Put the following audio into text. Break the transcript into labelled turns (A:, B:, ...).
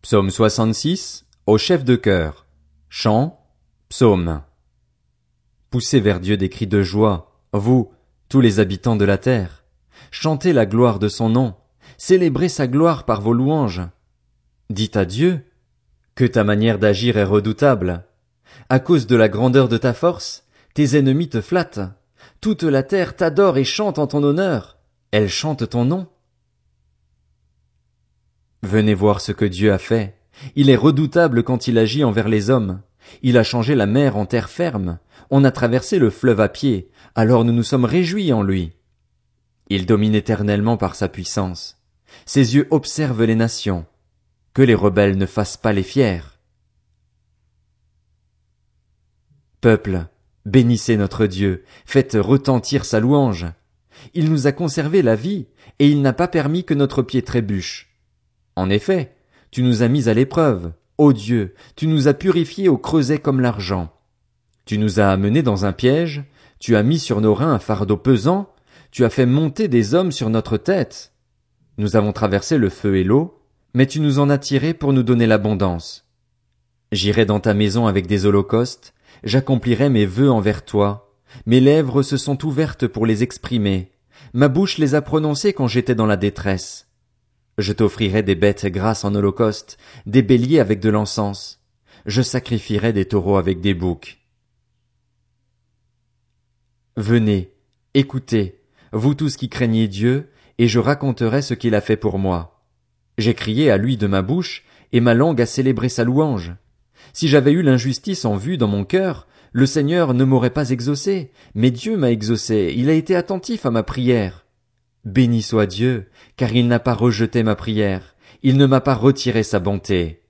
A: Psaume 66, au chef de chœur. Chant, psaume. Poussez vers Dieu des cris de joie, vous, tous les habitants de la terre. Chantez la gloire de son nom, célébrez sa gloire par vos louanges. Dites à Dieu, que ta manière d'agir est redoutable. À cause de la grandeur de ta force, tes ennemis te flattent. Toute la terre t'adore et chante en ton honneur. Elle chante ton nom. Venez voir ce que Dieu a fait. Il est redoutable quand il agit envers les hommes. Il a changé la mer en terre ferme. On a traversé le fleuve à pied. Alors nous nous sommes réjouis en lui. Il domine éternellement par sa puissance. Ses yeux observent les nations. Que les rebelles ne fassent pas les fiers. Peuple, bénissez notre Dieu, faites retentir sa louange. Il nous a conservé la vie, et il n'a pas permis que notre pied trébuche. En effet, tu nous as mis à l'épreuve, ô Dieu, tu nous as purifiés au creuset comme l'argent. Tu nous as amenés dans un piège, tu as mis sur nos reins un fardeau pesant, tu as fait monter des hommes sur notre tête. Nous avons traversé le feu et l'eau, mais tu nous en as tirés pour nous donner l'abondance. J'irai dans ta maison avec des holocaustes, j'accomplirai mes vœux envers toi, mes lèvres se sont ouvertes pour les exprimer, ma bouche les a prononcés quand j'étais dans la détresse. Je t'offrirai des bêtes grasses en holocauste, des béliers avec de l'encens. Je sacrifierai des taureaux avec des boucs. Venez, écoutez, vous tous qui craignez Dieu, et je raconterai ce qu'il a fait pour moi. J'ai crié à lui de ma bouche, et ma langue a célébré sa louange. Si j'avais eu l'injustice en vue dans mon cœur, le Seigneur ne m'aurait pas exaucé, mais Dieu m'a exaucé, il a été attentif à ma prière. Béni soit Dieu, car il n'a pas rejeté ma prière, il ne m'a pas retiré sa bonté.